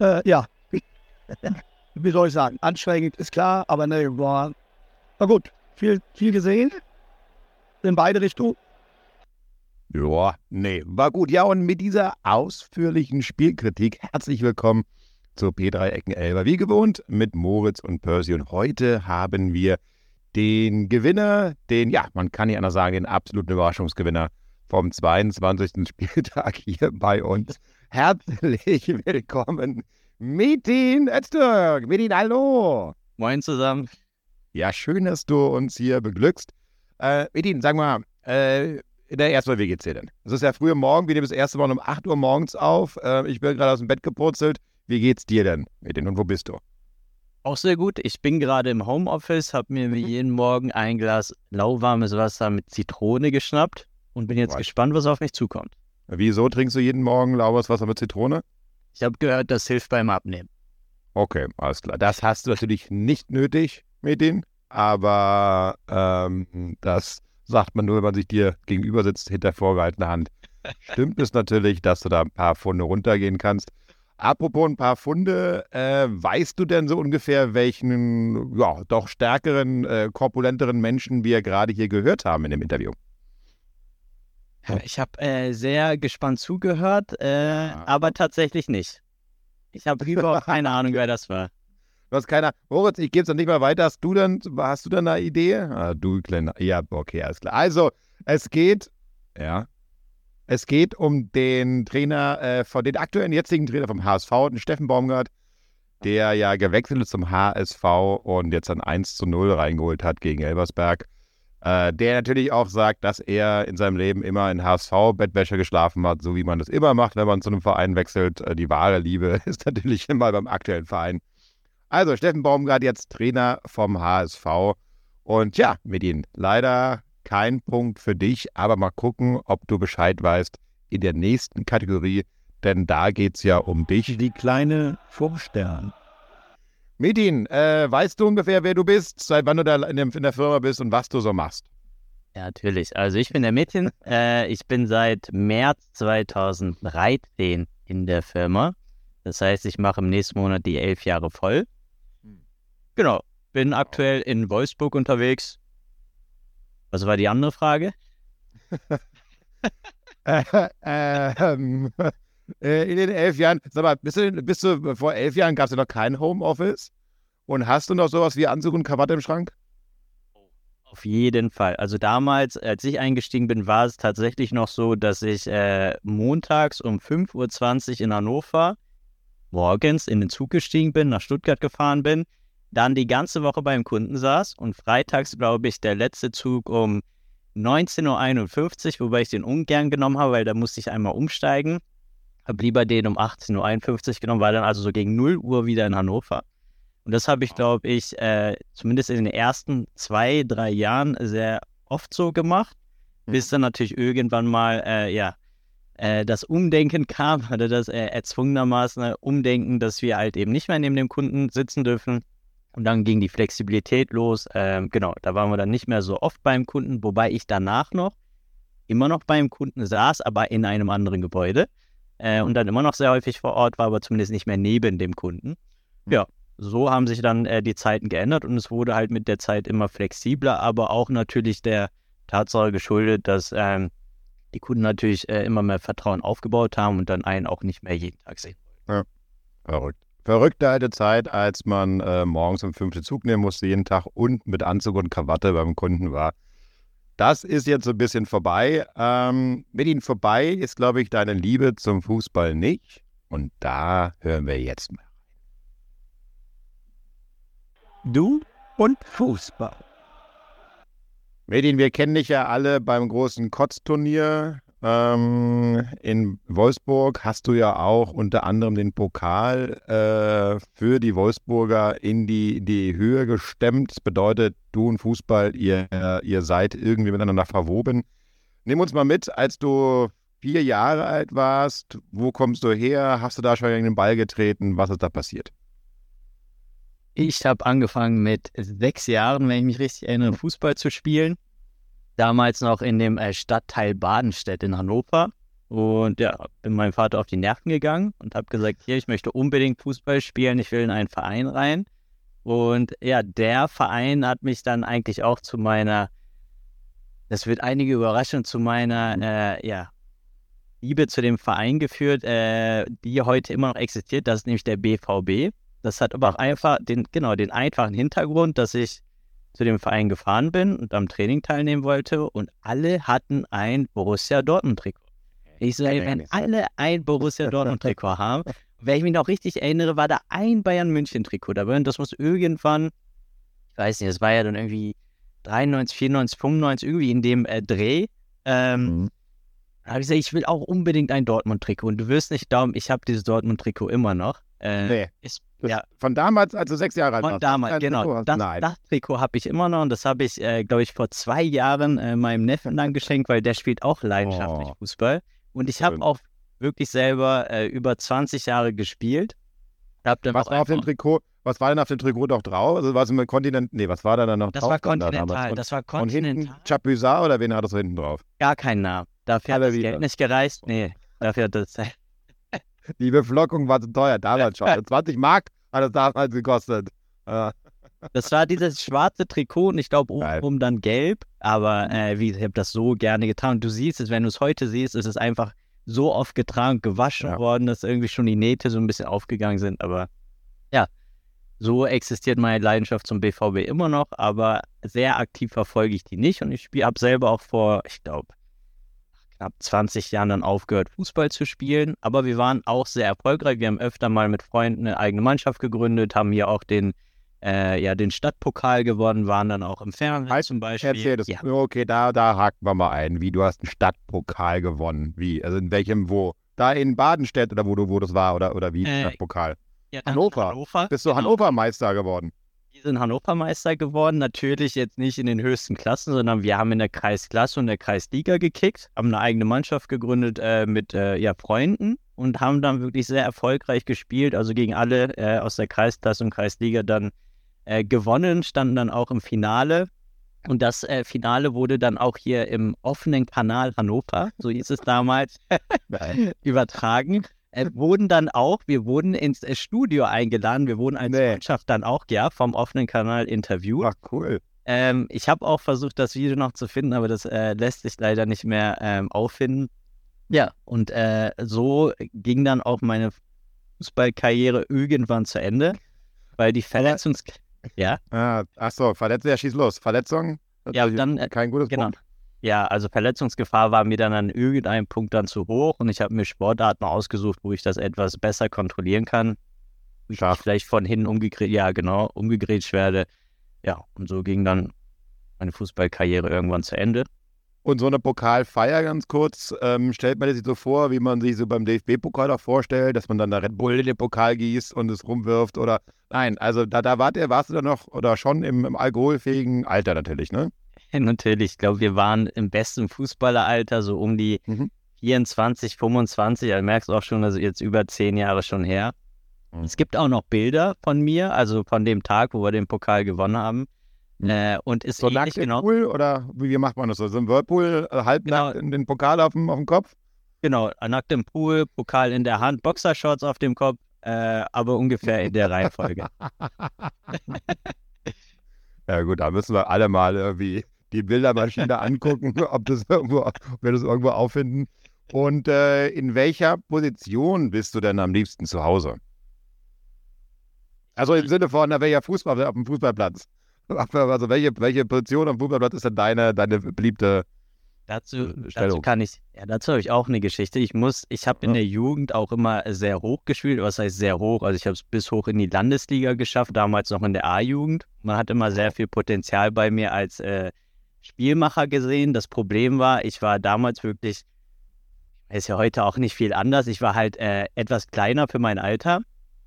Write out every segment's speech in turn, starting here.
Äh, ja. Wie soll ich sagen? Anstrengend ist klar, aber ne, war, war gut. Viel, viel gesehen. In beide Richtungen. Ja, nee, war gut. Ja, und mit dieser ausführlichen Spielkritik herzlich willkommen zu P3 Ecken Elber. Wie gewohnt mit Moritz und Percy. Und heute haben wir den Gewinner, den, ja, man kann nicht anders sagen, den absoluten Überraschungsgewinner vom 22. Spieltag hier bei uns. Herzlich willkommen, Metin Öztürk. Metin, hallo. Moin zusammen. Ja, schön, dass du uns hier beglückst. Äh, Metin, sag mal, äh, erstmal, wie geht's dir denn? Es ist ja früh Morgen, wir nehmen das erste Mal um 8 Uhr morgens auf. Äh, ich bin gerade aus dem Bett gepurzelt. Wie geht's dir denn, Metin, und wo bist du? Auch sehr gut. Ich bin gerade im Homeoffice, habe mir wie mhm. jeden Morgen ein Glas lauwarmes Wasser mit Zitrone geschnappt und bin jetzt was? gespannt, was auf mich zukommt. Wieso trinkst du jeden Morgen lauwarmes Wasser mit Zitrone? Ich habe gehört, das hilft beim Abnehmen. Okay, alles klar. Das hast du natürlich nicht nötig, Metin, aber ähm, das sagt man nur, wenn man sich dir gegenüber sitzt, hinter vorgehaltener Hand. Stimmt es natürlich, dass du da ein paar Funde runtergehen kannst. Apropos ein paar Funde, äh, weißt du denn so ungefähr, welchen, ja, doch stärkeren, äh, korpulenteren Menschen wir gerade hier gehört haben in dem Interview? Ich habe äh, sehr gespannt zugehört, äh, ah. aber tatsächlich nicht. Ich habe überhaupt keine Ahnung, wer das war. Du hast keiner. Moritz, ich gebe es dann nicht mal weiter. Hast du dann, hast du dann eine Idee? Ah, du kleiner. Ja, okay, alles klar. Also, es geht, ja, es geht um den Trainer, äh, von den aktuellen jetzigen Trainer vom HSV, den Steffen Baumgart, der ja gewechselt ist zum HSV und jetzt ein 1 zu 0 reingeholt hat gegen Elversberg. Äh, der natürlich auch sagt, dass er in seinem Leben immer in HSV-Bettwäsche geschlafen hat, so wie man das immer macht, wenn man zu einem Verein wechselt. Äh, die wahre Liebe ist natürlich immer beim aktuellen Verein. Also, Steffen Baumgart jetzt Trainer vom HSV. Und ja, mit ihm leider kein Punkt für dich, aber mal gucken, ob du Bescheid weißt in der nächsten Kategorie, denn da geht es ja um dich. Die kleine Vorstern. Medin, äh, weißt du ungefähr, wer du bist, seit wann du da in, dem, in, der Firma bist und was du so machst? Ja, natürlich. Also ich bin der Mädchen. Äh, ich bin seit März 2013 in der Firma. Das heißt, ich mache im nächsten Monat die elf Jahre voll. Hm. Genau. Bin aktuell in Wolfsburg unterwegs. Was war die andere Frage? äh, ähm, äh, in den elf Jahren, sag mal, bist du, bist du vor elf Jahren gab es ja noch kein Homeoffice? Und hast du noch sowas wie Anzug und Krawatte im Schrank? Auf jeden Fall. Also damals, als ich eingestiegen bin, war es tatsächlich noch so, dass ich äh, montags um 5.20 Uhr in Hannover morgens in den Zug gestiegen bin, nach Stuttgart gefahren bin, dann die ganze Woche beim Kunden saß und freitags, glaube ich, der letzte Zug um 19.51 Uhr, wobei ich den ungern genommen habe, weil da musste ich einmal umsteigen. Habe lieber den um 18.51 Uhr genommen, war dann also so gegen 0 Uhr wieder in Hannover. Und das habe ich, glaube ich, äh, zumindest in den ersten zwei, drei Jahren sehr oft so gemacht, mhm. bis dann natürlich irgendwann mal, äh, ja, äh, das Umdenken kam, oder das äh, erzwungenermaßen Umdenken, dass wir halt eben nicht mehr neben dem Kunden sitzen dürfen, und dann ging die Flexibilität los. Ähm, genau, da waren wir dann nicht mehr so oft beim Kunden, wobei ich danach noch immer noch beim Kunden saß, aber in einem anderen Gebäude. Äh, und dann immer noch sehr häufig vor Ort war, aber zumindest nicht mehr neben dem Kunden. Hm. Ja, so haben sich dann äh, die Zeiten geändert und es wurde halt mit der Zeit immer flexibler, aber auch natürlich der Tatsache geschuldet, dass ähm, die Kunden natürlich äh, immer mehr Vertrauen aufgebaut haben und dann einen auch nicht mehr jeden Tag sehen. Ja, verrückt verrückte alte Zeit, als man äh, morgens um fünfte Zug nehmen musste, jeden Tag und mit Anzug und Krawatte beim Kunden war. Das ist jetzt so ein bisschen vorbei. Ähm, mit ihnen vorbei ist, glaube ich, deine Liebe zum Fußball nicht. Und da hören wir jetzt mal. Du und Fußball. Medin, wir kennen dich ja alle beim großen Kotzturnier ähm, in Wolfsburg hast du ja auch unter anderem den Pokal äh, für die Wolfsburger in die, die Höhe gestemmt. Das bedeutet, du und Fußball, ihr, ihr seid irgendwie miteinander verwoben. Nimm uns mal mit, als du vier Jahre alt warst. Wo kommst du her? Hast du da schon in den Ball getreten? Was ist da passiert? Ich habe angefangen mit sechs Jahren, wenn ich mich richtig erinnere, Fußball zu spielen damals noch in dem äh, Stadtteil Badenstedt in Hannover. Und ja, bin meinem Vater auf die Nerven gegangen und habe gesagt, hier, ich möchte unbedingt Fußball spielen, ich will in einen Verein rein. Und ja, der Verein hat mich dann eigentlich auch zu meiner, das wird einige überraschen, zu meiner, äh, ja, Liebe zu dem Verein geführt, äh, die heute immer noch existiert. Das ist nämlich der BVB. Das hat aber auch einfach den, genau, den einfachen Hintergrund, dass ich zu dem Verein gefahren bin und am Training teilnehmen wollte und alle hatten ein Borussia Dortmund-Trikot. Ich so, ey, wenn alle ein Borussia Dortmund-Trikot haben, wenn ich mich noch richtig erinnere, war da ein Bayern München-Trikot dabei und das muss irgendwann, ich weiß nicht, das war ja dann irgendwie 93, 94, 95, irgendwie in dem äh, Dreh. Ähm, mhm. Da habe ich gesagt, ich will auch unbedingt ein Dortmund-Trikot. Und du wirst nicht glauben, ich habe dieses Dortmund-Trikot immer noch. Äh, nee. Ist, ja. Von damals, also sechs Jahre alt Von damals, genau. Das, das, Trikot habe ich immer noch und das habe ich, äh, glaube ich, vor zwei Jahren äh, meinem Neffen dann geschenkt, weil der spielt auch leidenschaftlich oh. Fußball. Und ich habe auch wirklich selber äh, über 20 Jahre gespielt. was war auf dem Trikot? Was war denn auf dem Trikot noch drauf? Also war es im Kontinent? Nee, was war da dann noch das drauf? War Kontinental, das war Kontinental. Und hinten Chapuisat oder wen hat das hinten drauf? Gar keinen Namen. Dafür hat das Geld nicht gereist. Nee, dafür hat das. Die Beflockung war zu teuer, damals schon. 20 Mark hat es damals gekostet. Das war dieses schwarze Trikot und ich glaube obenrum dann gelb. Aber äh, wie, ich habe das so gerne getan. Und du siehst es, wenn du es heute siehst, ist es einfach so oft getragen, gewaschen ja. worden, dass irgendwie schon die Nähte so ein bisschen aufgegangen sind. Aber ja, so existiert meine Leidenschaft zum BVB immer noch. Aber sehr aktiv verfolge ich die nicht. Und ich habe selber auch vor, ich glaube, knapp 20 Jahren dann aufgehört, Fußball zu spielen. Aber wir waren auch sehr erfolgreich. Wir haben öfter mal mit Freunden eine eigene Mannschaft gegründet, haben hier auch den, äh, ja, den Stadtpokal gewonnen, waren dann auch im Fernsehen halt, zum Beispiel. Erzähl das. Ja. Okay, da, da haken wir mal ein. Wie, du hast einen Stadtpokal gewonnen. Wie? Also in welchem, wo? Da in Badenstedt oder wo, du, wo das war oder, oder wie? Äh, Stadtpokal. Ja, Hannover. Hannover. Bist du genau. Hannover Meister geworden? Wir sind Hannover Meister geworden. Natürlich jetzt nicht in den höchsten Klassen, sondern wir haben in der Kreisklasse und der Kreisliga gekickt, haben eine eigene Mannschaft gegründet äh, mit äh, ja, Freunden und haben dann wirklich sehr erfolgreich gespielt. Also gegen alle äh, aus der Kreisklasse und Kreisliga dann äh, gewonnen, standen dann auch im Finale. Und das äh, Finale wurde dann auch hier im offenen Kanal Hannover, so hieß es damals, übertragen äh, wurden dann auch, wir wurden ins äh, Studio eingeladen, wir wurden als nee. Mannschaft dann auch, ja, vom offenen Kanal interviewt. Ach, cool. Ähm, ich habe auch versucht, das Video noch zu finden, aber das äh, lässt sich leider nicht mehr ähm, auffinden. Ja, und äh, so ging dann auch meine Fußballkarriere irgendwann zu Ende, weil die Verletzungs... Ja? Ah, ach so, Verletzung, ja, schieß los. Verletzung? Ja, dann... Äh, kein gutes genau. Punkt. Ja, also Verletzungsgefahr war mir dann an irgendeinem Punkt dann zu hoch und ich habe mir Sportarten ausgesucht, wo ich das etwas besser kontrollieren kann. Ich vielleicht von hinten umgegrätscht, ja genau, umgegrätscht werde. Ja, und so ging dann meine Fußballkarriere irgendwann zu Ende. Und so eine Pokalfeier ganz kurz, ähm, stellt man sich so vor, wie man sich so beim DFB-Pokal auch vorstellt, dass man dann da Red Bull in den Pokal gießt und es rumwirft oder nein, also da, da wart ihr, warst du dann noch oder schon im, im alkoholfähigen Alter natürlich, ne? Natürlich, ich glaube, wir waren im besten Fußballeralter, so um die mhm. 24, 25. Also merkst du auch schon, also jetzt über zehn Jahre schon her. Mhm. Es gibt auch noch Bilder von mir, also von dem Tag, wo wir den Pokal gewonnen haben. Mhm. Äh, und ist so nackt genau, im Pool oder wie macht man das so? So ein Whirlpool, äh, halbnackt genau, in den Pokal auf dem, auf dem Kopf? Genau, nackt im Pool, Pokal in der Hand, Boxershorts auf dem Kopf, äh, aber ungefähr in der Reihenfolge. ja gut, da müssen wir alle mal irgendwie die Bildermaschine angucken, ob, das irgendwo, ob wir das irgendwo auffinden. Und äh, in welcher Position bist du denn am liebsten zu Hause? Also im Sinne von, na, welcher Fußball auf dem Fußballplatz? Also welche, welche Position am Fußballplatz ist denn deine, deine beliebte Dazu, äh, dazu kann ich, ja, dazu habe ich auch eine Geschichte. Ich muss, ich habe in der Jugend auch immer sehr hoch gespielt. Was heißt sehr hoch? Also ich habe es bis hoch in die Landesliga geschafft, damals noch in der A-Jugend. Man hat immer sehr viel Potenzial bei mir als äh, Spielmacher gesehen. Das Problem war, ich war damals wirklich, ist ja heute auch nicht viel anders. Ich war halt äh, etwas kleiner für mein Alter,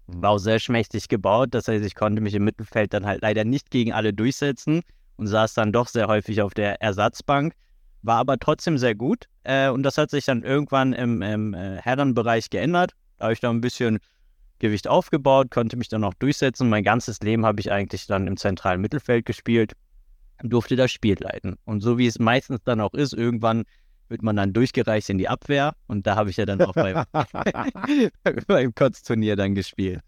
mhm. war auch sehr schmächtig gebaut. Das heißt, ich konnte mich im Mittelfeld dann halt leider nicht gegen alle durchsetzen und saß dann doch sehr häufig auf der Ersatzbank, war aber trotzdem sehr gut. Äh, und das hat sich dann irgendwann im, im äh, Herrenbereich geändert. Da habe ich da ein bisschen Gewicht aufgebaut, konnte mich dann auch durchsetzen. Mein ganzes Leben habe ich eigentlich dann im zentralen Mittelfeld gespielt durfte das Spiel leiten. Und so wie es meistens dann auch ist, irgendwann wird man dann durchgereicht in die Abwehr und da habe ich ja dann auch beim, beim Kotzturnier dann gespielt.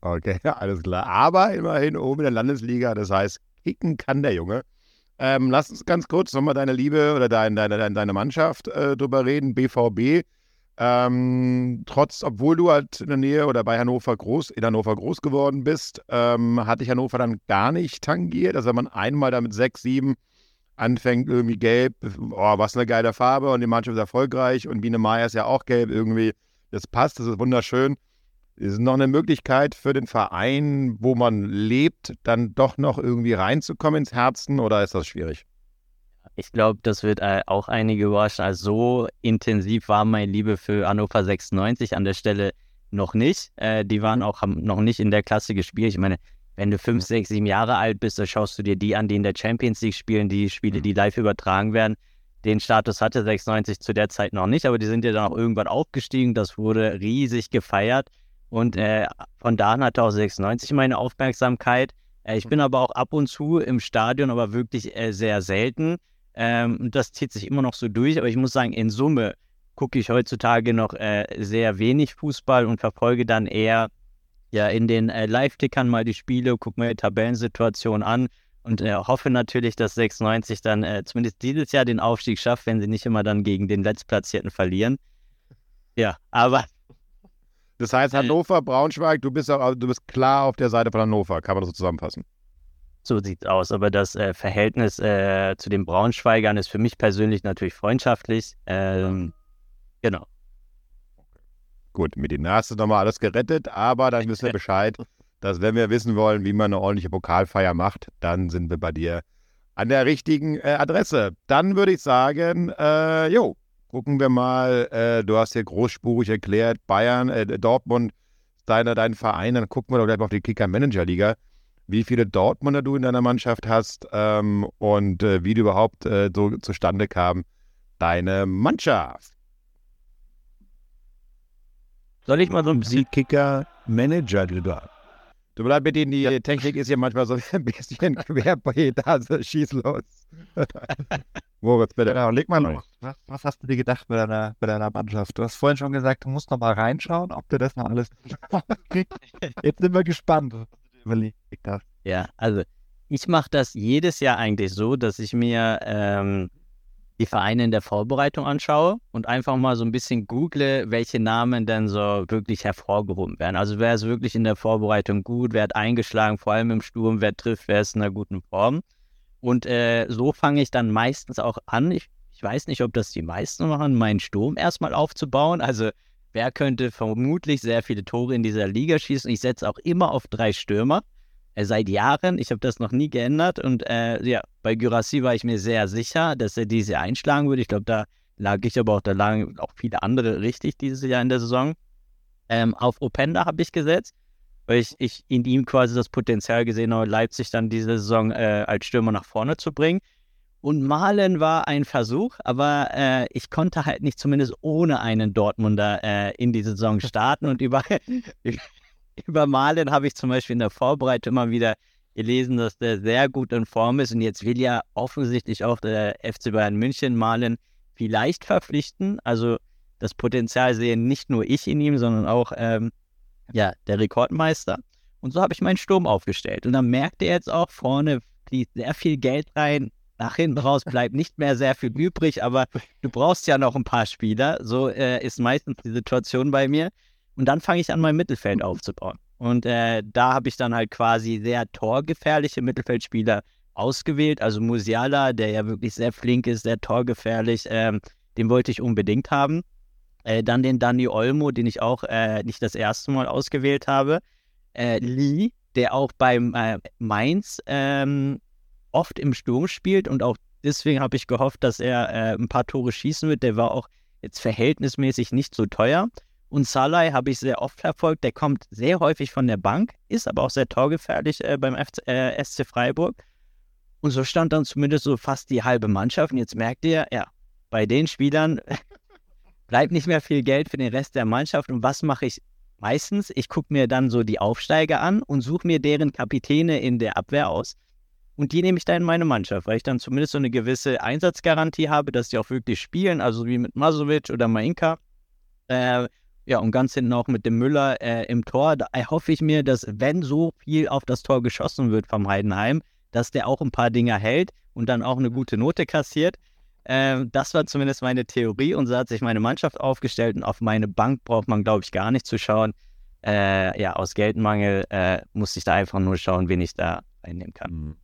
Okay, alles klar. Aber immerhin oben in der Landesliga, das heißt, kicken kann der Junge. Ähm, lass uns ganz kurz nochmal deine Liebe oder dein, deine, deine Mannschaft äh, drüber reden, BVB. Ähm, trotz, obwohl du halt in der Nähe oder bei Hannover groß, in Hannover groß geworden bist, ähm, hatte ich Hannover dann gar nicht tangiert. Also wenn man einmal damit sechs, sieben anfängt, irgendwie gelb, oh, was eine geile Farbe und die Mannschaft ist erfolgreich und Biene Meier ist ja auch gelb, irgendwie, das passt, das ist wunderschön. Ist noch eine Möglichkeit für den Verein, wo man lebt, dann doch noch irgendwie reinzukommen ins Herzen oder ist das schwierig? Ich glaube, das wird äh, auch einige überraschen. Also so intensiv war meine Liebe für Hannover 96 an der Stelle noch nicht. Äh, die waren auch haben noch nicht in der Klasse gespielt. Ich meine, wenn du fünf, sechs, sieben Jahre alt bist, dann schaust du dir die an, die in der Champions League spielen, die Spiele, die live übertragen werden. Den Status hatte 96 zu der Zeit noch nicht, aber die sind ja dann auch irgendwann aufgestiegen. Das wurde riesig gefeiert. Und äh, von da an hatte auch 96 meine Aufmerksamkeit. Äh, ich bin aber auch ab und zu im Stadion, aber wirklich äh, sehr selten. Ähm, das zieht sich immer noch so durch. Aber ich muss sagen, in Summe gucke ich heutzutage noch äh, sehr wenig Fußball und verfolge dann eher ja in den äh, Live-Tickern mal die Spiele, gucke mir die Tabellensituation an und äh, hoffe natürlich, dass 96 dann zumindest dieses Jahr den Aufstieg schafft, wenn sie nicht immer dann gegen den Letztplatzierten verlieren. Ja, aber das heißt. Hannover, Braunschweig, du bist, du bist klar auf der Seite von Hannover. Kann man das so zusammenfassen? So sieht es aus. Aber das äh, Verhältnis äh, zu den Braunschweigern ist für mich persönlich natürlich freundschaftlich. Ähm, genau. Gut, mit den du nochmal alles gerettet, aber dann wissen wir Bescheid, dass wenn wir wissen wollen, wie man eine ordentliche Pokalfeier macht, dann sind wir bei dir an der richtigen äh, Adresse. Dann würde ich sagen, äh, jo, Gucken wir mal, äh, du hast hier großspurig erklärt, Bayern, äh, Dortmund, deine, dein Verein, dann gucken wir doch gleich mal auf die Kicker-Manager-Liga, wie viele Dortmunder du in deiner Mannschaft hast ähm, und äh, wie du überhaupt äh, so zustande kam, deine Mannschaft. Soll ich mal so ein Kicker-Manager-Liga? Tut mir leid, mit denen die Technik ist hier manchmal so ein bisschen querbeet, also schieß los. Moritz, bitte. Genau, leg mal los. Was, was, hast du dir gedacht bei deiner, bei deiner Mannschaft? Du hast vorhin schon gesagt, du musst noch mal reinschauen, ob du das noch alles kriegst. Jetzt sind wir gespannt, du überlegt hast. Ja, also ich mache das jedes Jahr eigentlich so, dass ich mir ähm, die Vereine in der Vorbereitung anschaue und einfach mal so ein bisschen google, welche Namen denn so wirklich hervorgehoben werden. Also wer ist wirklich in der Vorbereitung gut, wer hat eingeschlagen, vor allem im Sturm, wer trifft, wer ist in einer guten Form. Und äh, so fange ich dann meistens auch an. Ich, ich weiß nicht, ob das die meisten machen, meinen Sturm erstmal aufzubauen. Also wer könnte vermutlich sehr viele Tore in dieser Liga schießen? Ich setze auch immer auf drei Stürmer. Äh, seit Jahren. Ich habe das noch nie geändert. Und äh, ja, bei Gyrassi war ich mir sehr sicher, dass er diese einschlagen würde. Ich glaube, da lag ich aber auch, da lagen auch viele andere richtig dieses Jahr in der Saison. Ähm, auf Openda habe ich gesetzt weil ich, ich in ihm quasi das Potenzial gesehen habe, Leipzig dann diese Saison äh, als Stürmer nach vorne zu bringen. Und Malen war ein Versuch, aber äh, ich konnte halt nicht zumindest ohne einen Dortmunder äh, in die Saison starten. Und über, über Malen habe ich zum Beispiel in der Vorbereitung immer wieder gelesen, dass der sehr gut in Form ist. Und jetzt will ja offensichtlich auch der FC Bayern München Malen vielleicht verpflichten. Also das Potenzial sehe nicht nur ich in ihm, sondern auch ähm, ja, der Rekordmeister. Und so habe ich meinen Sturm aufgestellt. Und dann merkt er jetzt auch, vorne fließt sehr viel Geld rein. Nach hinten raus bleibt nicht mehr sehr viel übrig, aber du brauchst ja noch ein paar Spieler. So äh, ist meistens die Situation bei mir. Und dann fange ich an, mein Mittelfeld aufzubauen. Und äh, da habe ich dann halt quasi sehr torgefährliche Mittelfeldspieler ausgewählt. Also Musiala, der ja wirklich sehr flink ist, sehr torgefährlich, ähm, den wollte ich unbedingt haben. Äh, dann den Danny Olmo, den ich auch äh, nicht das erste Mal ausgewählt habe. Äh, Lee, der auch beim äh, Mainz ähm, oft im Sturm spielt und auch deswegen habe ich gehofft, dass er äh, ein paar Tore schießen wird. Der war auch jetzt verhältnismäßig nicht so teuer. Und Salai habe ich sehr oft verfolgt. Der kommt sehr häufig von der Bank, ist aber auch sehr torgefährlich äh, beim FC, SC Freiburg. Und so stand dann zumindest so fast die halbe Mannschaft. Und jetzt merkt ihr, ja, bei den Spielern bleibt nicht mehr viel Geld für den Rest der Mannschaft. Und was mache ich meistens? Ich gucke mir dann so die Aufsteiger an und suche mir deren Kapitäne in der Abwehr aus. Und die nehme ich dann in meine Mannschaft, weil ich dann zumindest so eine gewisse Einsatzgarantie habe, dass die auch wirklich spielen, also wie mit Masovic oder Mainka. Äh, ja, und ganz hinten auch mit dem Müller äh, im Tor. Da hoffe ich mir, dass wenn so viel auf das Tor geschossen wird vom Heidenheim, dass der auch ein paar Dinger hält und dann auch eine gute Note kassiert. Äh, das war zumindest meine Theorie und so hat sich meine Mannschaft aufgestellt und auf meine Bank braucht man, glaube ich, gar nicht zu schauen. Äh, ja, aus Geldmangel äh, musste ich da einfach nur schauen, wen ich da einnehmen kann. Mhm.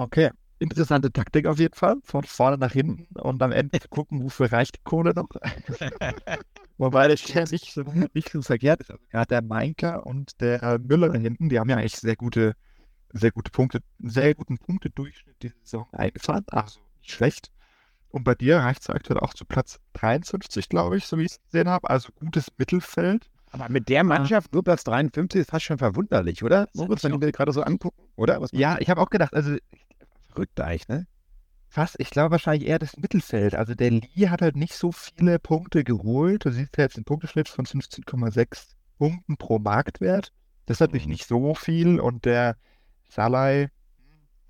Okay, interessante Taktik auf jeden Fall. Von vorne nach hinten und am Ende gucken, wofür reicht die Kohle noch. Wobei das ja nicht so, nicht so verkehrt ist. Ja, der Meinker und der Müller da hinten, die haben ja eigentlich sehr gute, sehr gute Punkte, sehr guten Punktedurchschnitt diese Saison eingefahren. Also nicht schlecht. Und bei dir reicht es aktuell auch zu Platz 53, glaube ich, so wie ich es gesehen habe. Also gutes Mittelfeld. Aber mit der Mannschaft nur Platz 53 ist fast schon verwunderlich, oder? Moritz, wenn wir gerade so angucken, oder? ja, ich habe auch gedacht, also verrückt eigentlich, ne? fast, ich glaube wahrscheinlich eher das Mittelfeld. Also der Lee hat halt nicht so viele Punkte geholt. Du siehst ja jetzt einen Punkteschnitt von 15,6 Punkten pro Marktwert. Das ist natürlich mhm. nicht so viel. Und der Salai,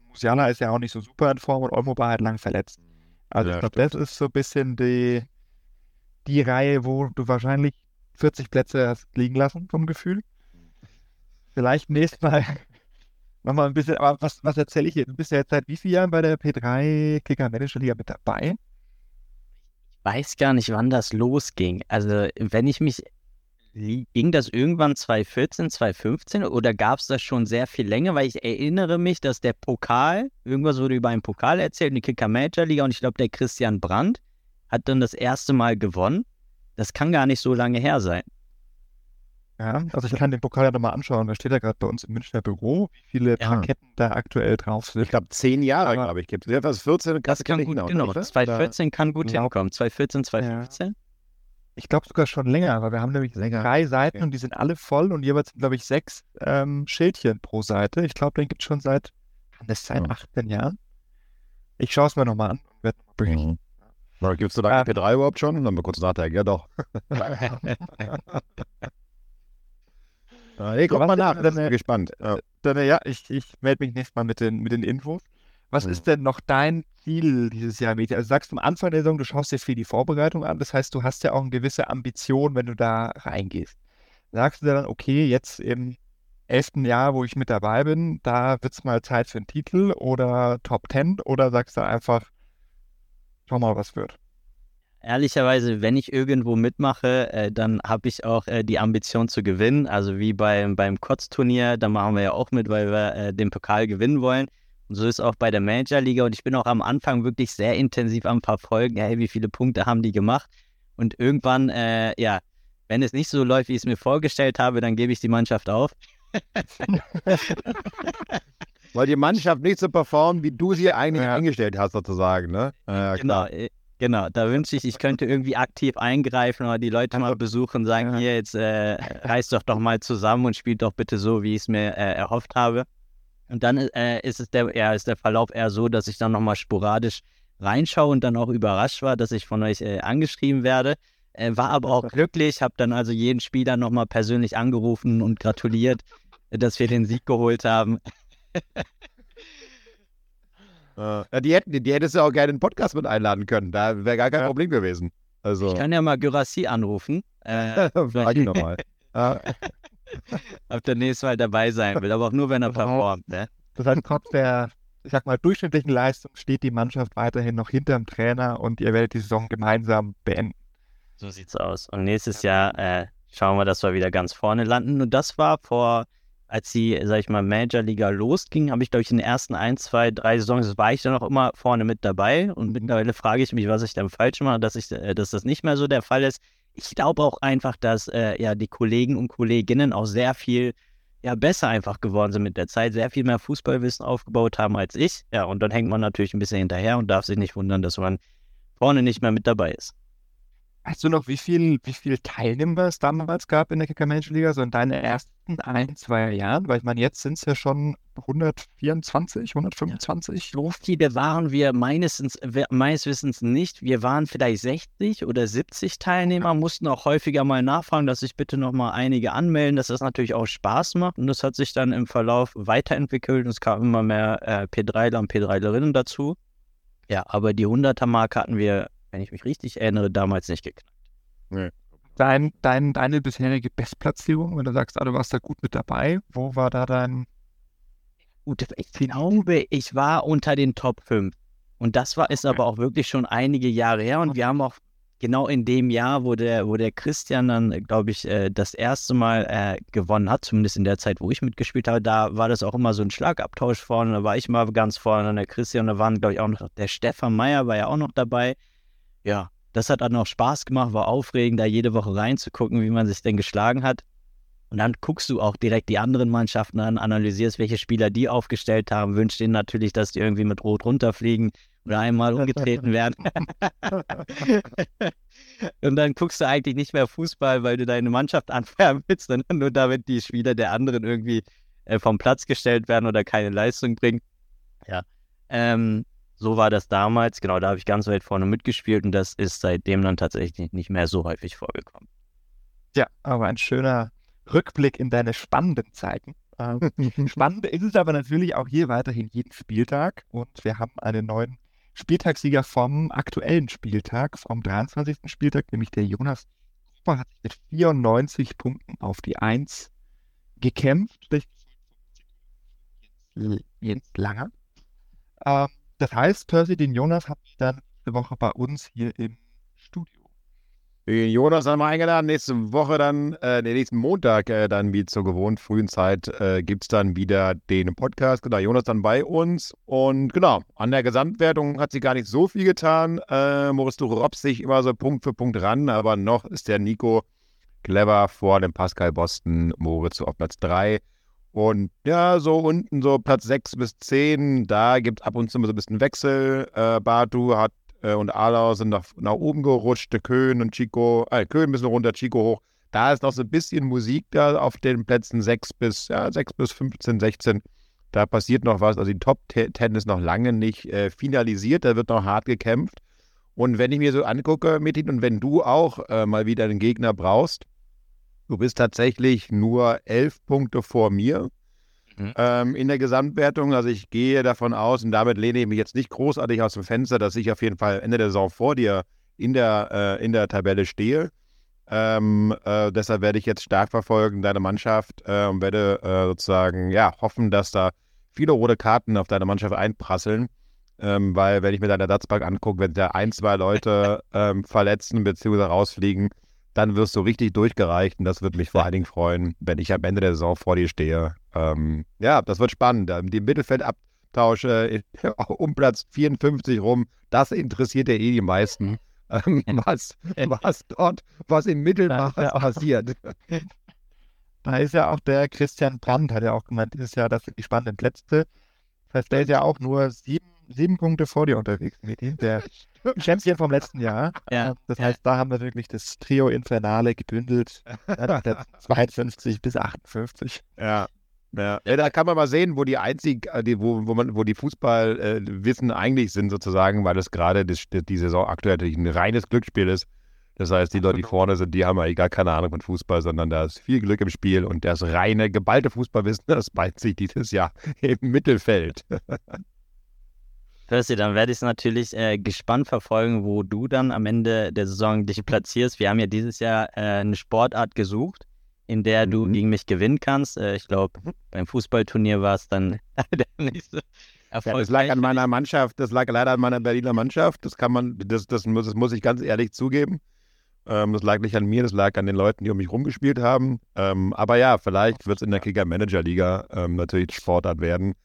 Musiala ist ja auch nicht so super in Form und Olmo war halt lang verletzt. Also ja, ich glaube, das ist so ein bisschen die, die Reihe, wo du wahrscheinlich 40 Plätze hast liegen lassen vom Gefühl. Vielleicht nächstes Mal Nochmal ein bisschen, aber was, was erzähle ich hier? Du bist ja jetzt seit wie vielen Jahren bei der P3 Kicker Manager Liga mit dabei? Ich weiß gar nicht, wann das losging. Also, wenn ich mich. Ging das irgendwann 2014, 2015 oder gab es das schon sehr viel länger? Weil ich erinnere mich, dass der Pokal, irgendwas wurde über einen Pokal erzählt, die Kicker Manager Liga und ich glaube, der Christian Brandt hat dann das erste Mal gewonnen. Das kann gar nicht so lange her sein. Ja, also ich kann den Pokal ja nochmal anschauen. Da steht ja gerade bei uns im Münchner Büro, wie viele ja. Plaketten da aktuell drauf sind. Ich glaube, zehn Jahre, glaube ich, gibt es. Das 14 das kann gut, genau. Oder? 2014 kann gut ja. hinkommen. 2014, 2015? Ja. Ich glaube sogar schon länger, weil wir haben nämlich länger. drei Seiten okay. und die sind alle voll und jeweils, glaube ich, sechs ähm, Schildchen pro Seite. Ich glaube, den gibt es schon seit, kann das sein, 18 Jahren? Ich schaue es mir nochmal an und werde nochmal berichten. Mhm. Gibst du da P3 überhaupt schon? Dann mal kurz nachdenken. Ja, doch. Ja, nee, guck mal nach, dann, bin gespannt. Ja, dann, ja ich, ich melde mich nächstes Mal mit den, mit den Infos. Was mhm. ist denn noch dein Ziel dieses Jahr, Mädchen? Also sagst du am Anfang der Saison, du schaust dir viel die Vorbereitung an. Das heißt, du hast ja auch eine gewisse Ambition, wenn du da reingehst. Sagst du dann, okay, jetzt im elften Jahr, wo ich mit dabei bin, da wird es mal Zeit für einen Titel oder Top Ten oder sagst du einfach, schau mal, was wird? Ehrlicherweise, wenn ich irgendwo mitmache, äh, dann habe ich auch äh, die Ambition zu gewinnen. Also wie beim, beim Kotz-Turnier, da machen wir ja auch mit, weil wir äh, den Pokal gewinnen wollen. Und so ist auch bei der Major-Liga. Und ich bin auch am Anfang wirklich sehr intensiv am Verfolgen, hey, wie viele Punkte haben die gemacht. Und irgendwann, äh, ja, wenn es nicht so läuft, wie ich es mir vorgestellt habe, dann gebe ich die Mannschaft auf. Weil die Mannschaft nicht so performt, wie du sie eigentlich ja. eingestellt hast, sozusagen, ne? Ja, genau. Genau, da wünsche ich, ich könnte irgendwie aktiv eingreifen oder die Leute mal besuchen, sagen, hier, jetzt äh, reißt doch doch mal zusammen und spielt doch bitte so, wie ich es mir äh, erhofft habe. Und dann äh, ist, es der, ja, ist der Verlauf eher so, dass ich dann nochmal sporadisch reinschaue und dann auch überrascht war, dass ich von euch äh, angeschrieben werde. Äh, war aber auch glücklich, habe dann also jeden Spieler nochmal persönlich angerufen und gratuliert, dass wir den Sieg geholt haben. Ja, die, hätten, die hättest du auch gerne in den Podcast mit einladen können. Da wäre gar kein ja. Problem gewesen. Also. Ich kann ja mal Gyrassi anrufen. Äh, Frag ihn nochmal. Ob der nächste Mal dabei sein will, aber auch nur, wenn er performt. Ne? Das heißt, trotz der, ich sag mal, durchschnittlichen Leistung steht die Mannschaft weiterhin noch hinter dem Trainer und ihr werdet die Saison gemeinsam beenden. So sieht's aus. Und nächstes Jahr äh, schauen wir, dass wir wieder ganz vorne landen. Und das war vor als die, sag ich mal, Major-Liga losging, habe ich, glaube ich, in den ersten ein, zwei, drei Saisons, war ich dann auch immer vorne mit dabei. Und mittlerweile frage ich mich, was ich dann falsch mache, dass, ich, äh, dass das nicht mehr so der Fall ist. Ich glaube auch einfach, dass äh, ja die Kollegen und Kolleginnen auch sehr viel ja, besser einfach geworden sind mit der Zeit, sehr viel mehr Fußballwissen aufgebaut haben als ich. Ja, und dann hängt man natürlich ein bisschen hinterher und darf sich nicht wundern, dass man vorne nicht mehr mit dabei ist. Weißt du noch, wie viel, wie viel Teilnehmer es damals gab in der Kicker-Mensch-Liga, so in deinen ersten ein, zwei Jahren? Weil ich meine, jetzt sind es ja schon 124, 125. So viele waren wir meines, meines Wissens nicht. Wir waren vielleicht 60 oder 70 Teilnehmer, mussten auch häufiger mal nachfragen, dass sich bitte noch mal einige anmelden, dass das natürlich auch Spaß macht. Und das hat sich dann im Verlauf weiterentwickelt und es kamen immer mehr äh, P3ler und P3lerinnen dazu. Ja, aber die 100er-Marke hatten wir wenn ich mich richtig erinnere, damals nicht geknackt. Nee. Dein, dein, deine bisherige Bestplatzierung, wenn du sagst, ah, du warst da gut mit dabei, wo war da dein. Gut, ich glaube, ich war unter den Top 5. Und das war, ist aber auch wirklich schon einige Jahre her. Und wir haben auch genau in dem Jahr, wo der, wo der Christian dann, glaube ich, äh, das erste Mal äh, gewonnen hat, zumindest in der Zeit, wo ich mitgespielt habe, da war das auch immer so ein Schlagabtausch vorne. Da war ich mal ganz vorne, dann der Christian, da waren, glaube ich, auch noch der Stefan Meyer war ja auch noch dabei ja, das hat dann auch Spaß gemacht, war aufregend, da jede Woche reinzugucken, wie man sich denn geschlagen hat. Und dann guckst du auch direkt die anderen Mannschaften an, analysierst, welche Spieler die aufgestellt haben, wünschst denen natürlich, dass die irgendwie mit Rot runterfliegen oder einmal umgetreten werden. und dann guckst du eigentlich nicht mehr Fußball, weil du deine Mannschaft anfärben willst, sondern nur damit die Spieler der anderen irgendwie äh, vom Platz gestellt werden oder keine Leistung bringen. Ja. Ähm, so war das damals. Genau, da habe ich ganz weit vorne mitgespielt und das ist seitdem dann tatsächlich nicht mehr so häufig vorgekommen. Ja, aber ein schöner Rückblick in deine spannenden Zeiten. Ähm, spannend ist es aber natürlich auch hier weiterhin jeden Spieltag und wir haben einen neuen Spieltagssieger vom aktuellen Spieltag, vom 23. Spieltag, nämlich der Jonas Kupper hat sich mit 94 Punkten auf die 1 gekämpft. Jens Langer. Ähm, das heißt, Percy, den Jonas habe ich dann nächste Woche bei uns hier im Studio. Den Jonas haben wir eingeladen. Nächste Woche dann, äh, den nächsten Montag, äh, dann wie zur gewohnt frühen Zeit, äh, gibt es dann wieder den Podcast. Genau, Jonas dann bei uns. Und genau, an der Gesamtwertung hat sie gar nicht so viel getan. Äh, Moritz, du robbst dich immer so Punkt für Punkt ran, aber noch ist der Nico clever vor dem Pascal Boston. Moritz auf Platz 3. Und ja, so unten, so Platz 6 bis 10, da gibt es ab und zu mal so ein bisschen Wechsel. Äh, Batu hat äh, und Alau sind nach, nach oben gerutscht, Köhn und Chico, äh, Köhn ein bisschen runter, Chico hoch. Da ist noch so ein bisschen Musik da auf den Plätzen 6 bis, ja, 6 bis 15, 16. Da passiert noch was. Also die Top 10 ist noch lange nicht äh, finalisiert, da wird noch hart gekämpft. Und wenn ich mir so angucke, Metin, und wenn du auch äh, mal wieder einen Gegner brauchst, Du bist tatsächlich nur elf Punkte vor mir mhm. ähm, in der Gesamtwertung. Also ich gehe davon aus, und damit lehne ich mich jetzt nicht großartig aus dem Fenster, dass ich auf jeden Fall Ende der Saison vor dir in der, äh, in der Tabelle stehe. Ähm, äh, deshalb werde ich jetzt stark verfolgen, deine Mannschaft, äh, und werde äh, sozusagen ja, hoffen, dass da viele rote Karten auf deine Mannschaft einprasseln. Ähm, weil, wenn ich mir deine Ersatzbank angucke, wenn da ein, zwei Leute ähm, verletzen bzw. rausfliegen, dann wirst du richtig durchgereicht und das würde mich vor allen Dingen freuen, wenn ich am Ende der Saison vor dir stehe. Ähm, ja, das wird spannend. Ähm, die Mittelfeldabtausch äh, um Platz 54 rum, das interessiert ja eh die meisten, ähm, was, was dort, was im Mittelmaß passiert. Da ist ja auch der Christian Brandt, hat ja auch gemeint, dieses Jahr, das sind die spannenden Plätze. Das heißt, der ist ja auch nur sieben, sieben Punkte vor dir unterwegs, Medi. Der Champion vom letzten Jahr. Ja. Das heißt, da haben wir wirklich das Trio Infernale gebündelt. 52 bis 58. Ja. Ja. ja, da kann man mal sehen, wo die einzig, äh, die, wo, wo, man, wo die Fußballwissen äh, eigentlich sind, sozusagen, weil es gerade die Saison aktuell natürlich ein reines Glücksspiel ist. Das heißt, die Leute, die vorne sind, die haben eigentlich gar keine Ahnung von Fußball, sondern da ist viel Glück im Spiel und das reine, geballte Fußballwissen, das beißt sich dieses Jahr im Mittelfeld. Percy, dann werde ich es natürlich äh, gespannt verfolgen, wo du dann am Ende der Saison dich platzierst. Wir haben ja dieses Jahr äh, eine Sportart gesucht, in der du mhm. gegen mich gewinnen kannst. Äh, ich glaube, mhm. beim Fußballturnier war es dann der nächste. Ja, das lag an meiner Mannschaft, das lag leider an meiner Berliner Mannschaft. Das kann man, das, das, muss, das muss ich ganz ehrlich zugeben. Ähm, das lag nicht an mir, das lag an den Leuten, die um mich rumgespielt haben. Ähm, aber ja, vielleicht wird es in der Kicker-Manager-Liga ähm, natürlich Sportart werden.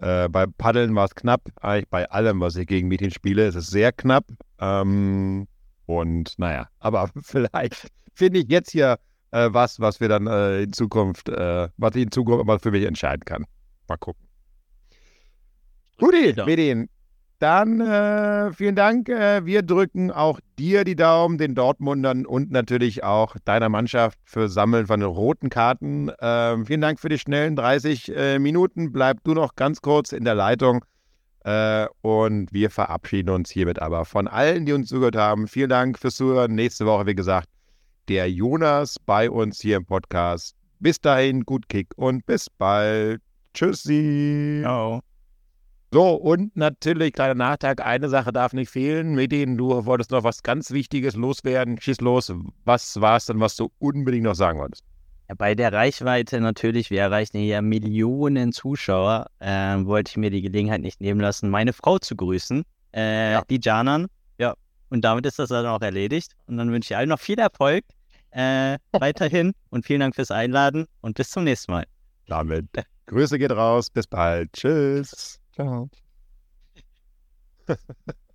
Äh, bei Paddeln war es knapp. Eigentlich bei allem, was ich gegen Mädchen spiele, ist es sehr knapp. Ähm, und naja, aber vielleicht finde ich jetzt hier äh, was, was wir dann äh, in Zukunft, äh, was ich in Zukunft mal für mich entscheiden kann. Mal gucken. Guti, Medien. Dann äh, vielen Dank. Äh, wir drücken auch dir die Daumen, den Dortmundern und natürlich auch deiner Mannschaft für Sammeln von den roten Karten. Äh, vielen Dank für die schnellen 30 äh, Minuten. Bleib du noch ganz kurz in der Leitung. Äh, und wir verabschieden uns hiermit aber von allen, die uns zugehört haben. Vielen Dank fürs Zuhören. Nächste Woche, wie gesagt, der Jonas bei uns hier im Podcast. Bis dahin, gut Kick und bis bald. Tschüssi. Ciao. So, und natürlich, kleiner Nachtrag, eine Sache darf nicht fehlen. Medien, du wolltest noch was ganz Wichtiges loswerden. Schieß los. Was war es denn, was du unbedingt noch sagen wolltest? Ja, bei der Reichweite natürlich, wir erreichen hier Millionen Zuschauer, äh, wollte ich mir die Gelegenheit nicht nehmen lassen, meine Frau zu grüßen, äh, ja. die Janan. Ja, und damit ist das dann auch erledigt. Und dann wünsche ich allen noch viel Erfolg äh, weiterhin und vielen Dank fürs Einladen und bis zum nächsten Mal. Damit. Grüße geht raus. Bis bald. Tschüss. Ciao.